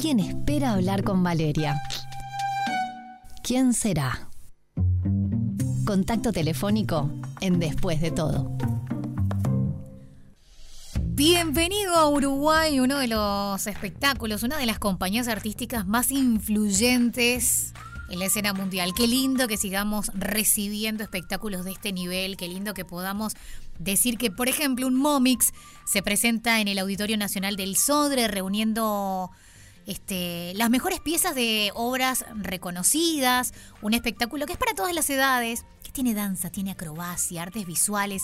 Alguien espera hablar con Valeria. ¿Quién será? Contacto telefónico en Después de todo. Bienvenido a Uruguay, uno de los espectáculos, una de las compañías artísticas más influyentes en la escena mundial. Qué lindo que sigamos recibiendo espectáculos de este nivel, qué lindo que podamos decir que, por ejemplo, un Momix se presenta en el Auditorio Nacional del Sodre reuniendo este, las mejores piezas de obras reconocidas, un espectáculo que es para todas las edades, que tiene danza, tiene acrobacia, artes visuales.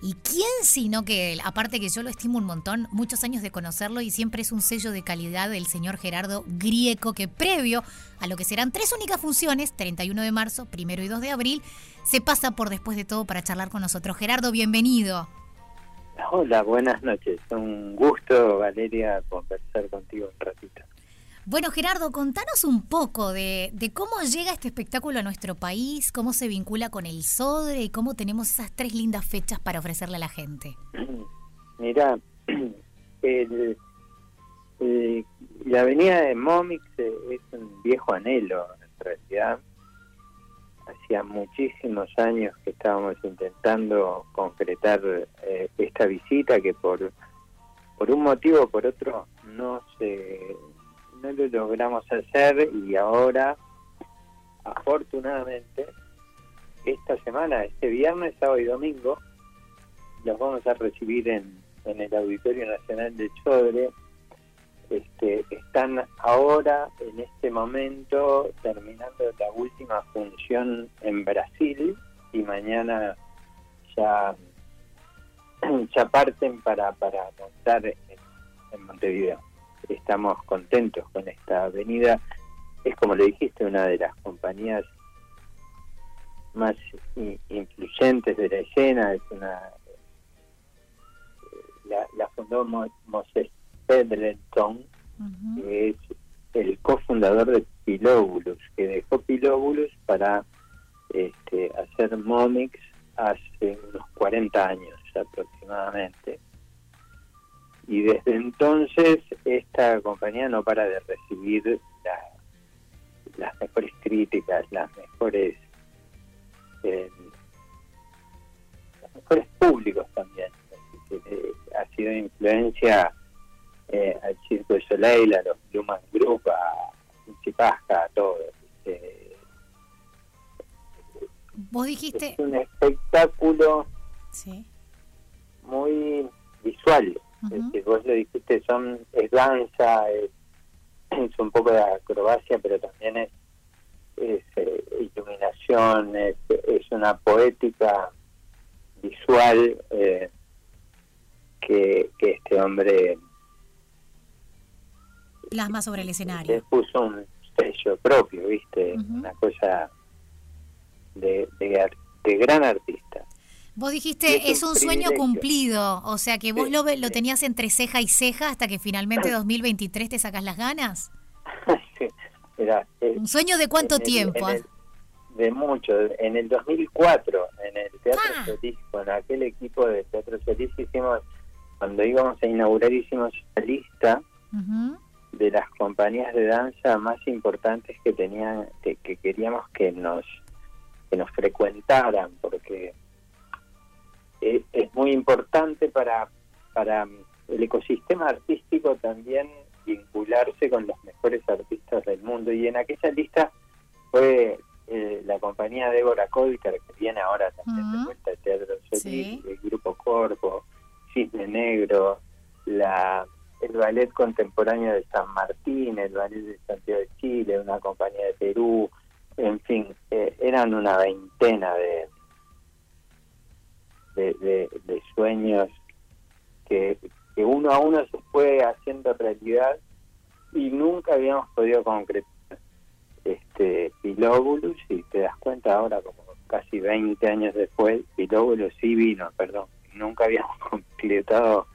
¿Y quién sino que él? Aparte que yo lo estimo un montón, muchos años de conocerlo y siempre es un sello de calidad del señor Gerardo Grieco que previo a lo que serán tres únicas funciones, 31 de marzo, primero y 2 de abril, se pasa por después de todo para charlar con nosotros. Gerardo, bienvenido. Hola, buenas noches. Un gusto, Valeria, conversar contigo un ratito. Bueno, Gerardo, contanos un poco de, cómo llega este espectáculo a nuestro país, cómo se vincula con el SODRE y cómo tenemos esas tres lindas fechas para ofrecerle a la gente. Mira, la avenida de Momix es un viejo anhelo, en realidad. Hacía muchísimos años que estábamos intentando concretar eh, esta visita que por, por un motivo o por otro no se no lo logramos hacer y ahora, afortunadamente, esta semana, este viernes, sábado y domingo, los vamos a recibir en, en el Auditorio Nacional de Chodre. Este, están ahora, en este momento, terminando la última función en Brasil y mañana ya, ya parten para, para montar en Montevideo estamos contentos con esta avenida. Es como le dijiste, una de las compañías más influyentes de la escena, es una la, la fundó Moses Pedleton, que es el cofundador de Pilóbulus, que dejó Pilóbulus para este, hacer Momix hace unos 40 años aproximadamente y desde entonces esta compañía no para de recibir las mejores críticas, las mejores eh, los mejores públicos también. Eh, ha sido influencia eh, al Circo de Soleil, a los Blumen Group, a Chipasca, a todo. Vos dijiste... Es un espectáculo muy visual que vos lo dijiste, son, es danza, es, un poco de acrobacia, pero también es, eh, iluminación, es, una poética visual eh, que, este hombre plasma sobre el escenario. Le puso un sello propio, ¿viste? Una cosa de, de gran artista. Vos dijiste, es un sueño cumplido, o sea que vos lo, lo tenías entre ceja y ceja hasta que finalmente 2023 te sacas las ganas. sí, era, eh, ¿Un sueño de cuánto tiempo? de mucho, en el 2004, en el Teatro ah. Solís, con aquel equipo de Teatro Solís hicimos, cuando íbamos a inaugurar hicimos la lista de las compañías de danza más importantes que tenían, que, que queríamos que nos, que nos frecuentaran, porque es, muy importante para, para el ecosistema artístico también vincularse con los mejores artistas del mundo. Y en aquella lista fue eh, la compañía Débora Colcar, que viene ahora también de vuelta al Teatro Solís, el Grupo Corpo, Cisne Negro, la el Ballet Contemporáneo de San Martín, el Ballet de Santiago de Chile, una compañía de Perú, en fin, eh, eran una veintena de, de, sueños que, uno a uno se fue haciendo realidad y nunca habíamos podido concretar este Pilóbulus y te das cuenta ahora como casi 20 años después Pilóbulus sí vino perdón nunca habíamos completado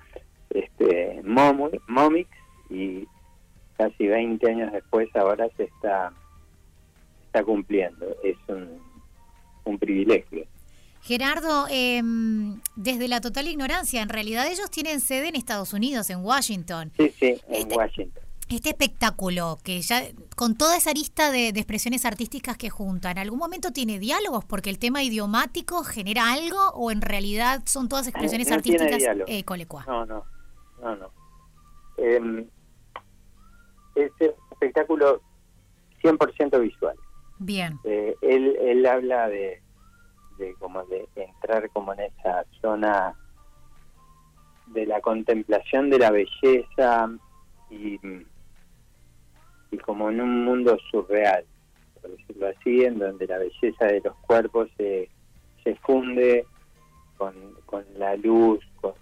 este Momix y casi 20 años después ahora se está está cumpliendo es un, un privilegio Gerardo, em, desde la total ignorancia, en realidad ellos tienen sede en Estados Unidos, en Washington. Sí, sí, en este, Washington. este espectáculo, que ya con toda esa lista de, expresiones artísticas que juntan, ¿en algún momento tiene diálogos? Porque el tema idiomático genera algo o en realidad son todas expresiones artísticas eh, No, no, no, no. Eh, es un espectáculo 100% visual. Bien. Eh, él, él habla de, de como de entrar como en esa zona de la contemplación de la belleza y y como en un mundo surreal, por decirlo así, en donde la belleza de los cuerpos se, se funde con, con la luz, con,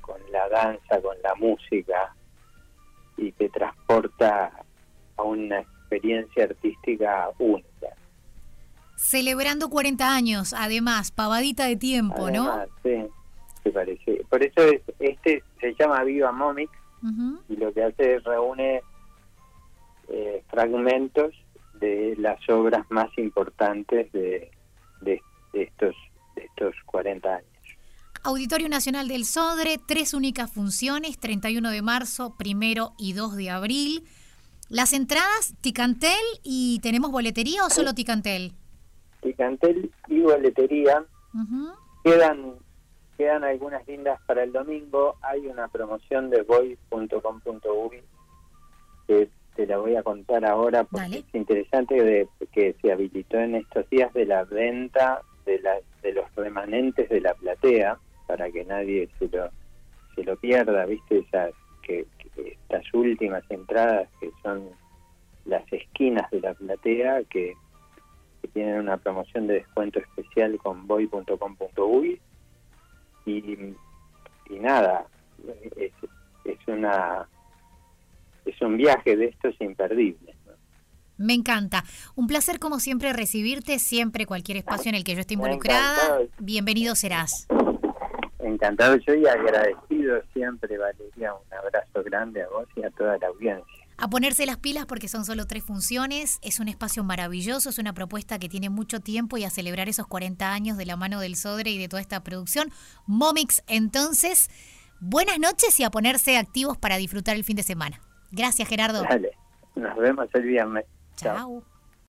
con la danza, con la música, y te transporta a una experiencia artística única. Celebrando 40 años, además, pavadita de tiempo, ¿no? Sí, se parece. Por eso es, este se llama Viva Momix y lo que hace es reúne eh, fragmentos de las obras más importantes de, de, estos, de estos 40 años. Auditorio Nacional del Sodre, tres únicas funciones, 31 de marzo, primero y 2 de abril. Las entradas, Ticantel y tenemos boletería o solo Ticantel? Ticantel y boletería. Quedan quedan algunas lindas para el domingo. Hay una promoción de boy.com.uy que te la voy a contar ahora porque es interesante de, que se habilitó en estos días de la venta de, la, de los remanentes de la platea para que nadie se lo, se lo pierda, ¿viste? Esas, que, estas últimas entradas que son las esquinas de la platea que, tienen una promoción de descuento especial con boy.com.uy y, y nada, es, es una es un viaje de estos imperdibles. Me encanta. Un placer como siempre recibirte, siempre cualquier espacio en el que yo esté involucrada. Bienvenido serás. Encantado yo y agradecido siempre, Valeria. Un abrazo grande a vos y a toda la audiencia. A ponerse las pilas porque son solo tres funciones. Es un espacio maravilloso, es una propuesta que tiene mucho tiempo y a celebrar esos 40 años de la mano del Sodre y de toda esta producción. Momix, entonces, buenas noches y a ponerse activos para disfrutar el fin de semana. Gracias, Gerardo. Dale, nos vemos el viernes. Chao.